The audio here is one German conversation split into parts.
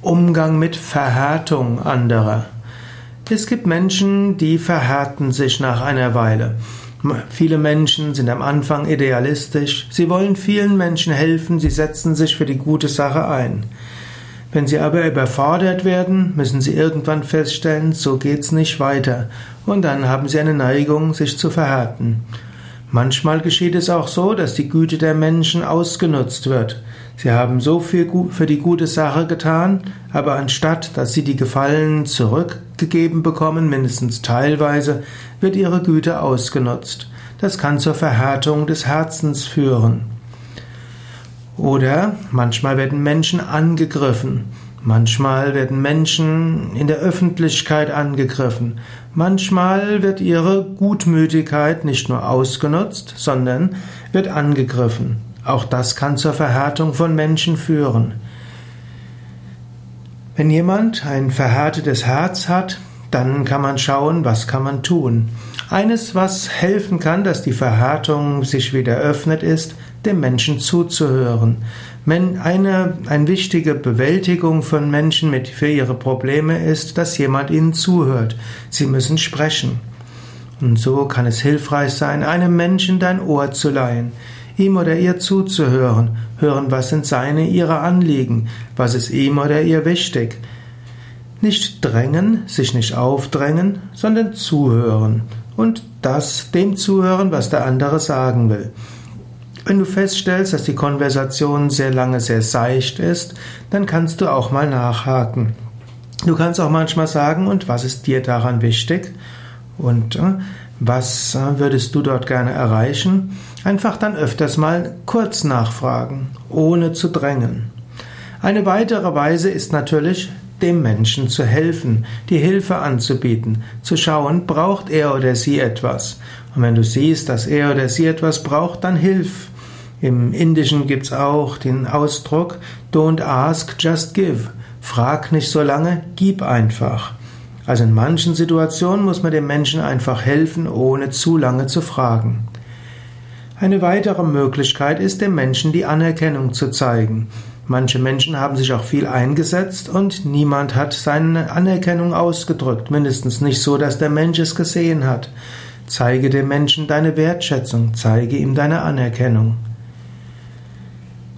Umgang mit Verhärtung anderer. Es gibt Menschen, die verhärten sich nach einer Weile. Viele Menschen sind am Anfang idealistisch, sie wollen vielen Menschen helfen, sie setzen sich für die gute Sache ein. Wenn sie aber überfordert werden, müssen sie irgendwann feststellen, so geht's nicht weiter, und dann haben sie eine Neigung, sich zu verhärten. Manchmal geschieht es auch so, dass die Güte der Menschen ausgenutzt wird. Sie haben so viel für die gute Sache getan, aber anstatt dass sie die Gefallen zurückgegeben bekommen, mindestens teilweise, wird ihre Güte ausgenutzt. Das kann zur Verhärtung des Herzens führen. Oder manchmal werden Menschen angegriffen. Manchmal werden Menschen in der Öffentlichkeit angegriffen. Manchmal wird ihre Gutmütigkeit nicht nur ausgenutzt, sondern wird angegriffen. Auch das kann zur Verhärtung von Menschen führen. Wenn jemand ein verhärtetes Herz hat, dann kann man schauen, was kann man tun. Eines, was helfen kann, dass die Verhärtung sich wieder öffnet, ist, dem Menschen zuzuhören. Eine, eine wichtige Bewältigung von Menschen mit, für ihre Probleme ist, dass jemand ihnen zuhört. Sie müssen sprechen. Und so kann es hilfreich sein, einem Menschen dein Ohr zu leihen, ihm oder ihr zuzuhören, hören, was sind seine, ihre Anliegen, was ist ihm oder ihr wichtig. Nicht drängen, sich nicht aufdrängen, sondern zuhören und das dem zuhören, was der andere sagen will. Wenn du feststellst, dass die Konversation sehr lange sehr seicht ist, dann kannst du auch mal nachhaken. Du kannst auch manchmal sagen, und was ist dir daran wichtig? Und äh, was äh, würdest du dort gerne erreichen? Einfach dann öfters mal kurz nachfragen, ohne zu drängen. Eine weitere Weise ist natürlich, dem Menschen zu helfen, die Hilfe anzubieten, zu schauen, braucht er oder sie etwas. Und wenn du siehst, dass er oder sie etwas braucht, dann hilf. Im Indischen gibt's auch den Ausdruck Don't ask, just give. Frag nicht so lange, gib einfach. Also in manchen Situationen muss man dem Menschen einfach helfen, ohne zu lange zu fragen. Eine weitere Möglichkeit ist, dem Menschen die Anerkennung zu zeigen. Manche Menschen haben sich auch viel eingesetzt und niemand hat seine Anerkennung ausgedrückt, mindestens nicht so, dass der Mensch es gesehen hat. Zeige dem Menschen deine Wertschätzung, zeige ihm deine Anerkennung.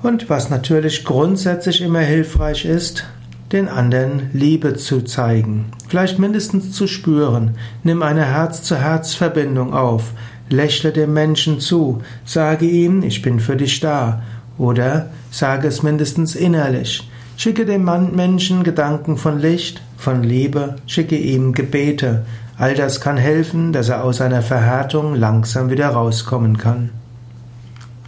Und was natürlich grundsätzlich immer hilfreich ist, den anderen Liebe zu zeigen, vielleicht mindestens zu spüren. Nimm eine Herz-zu-Herz-Verbindung auf, lächle dem Menschen zu, sage ihm, ich bin für dich da, oder sage es mindestens innerlich. Schicke dem Menschen Gedanken von Licht, von Liebe, schicke ihm Gebete. All das kann helfen, dass er aus seiner Verhärtung langsam wieder rauskommen kann.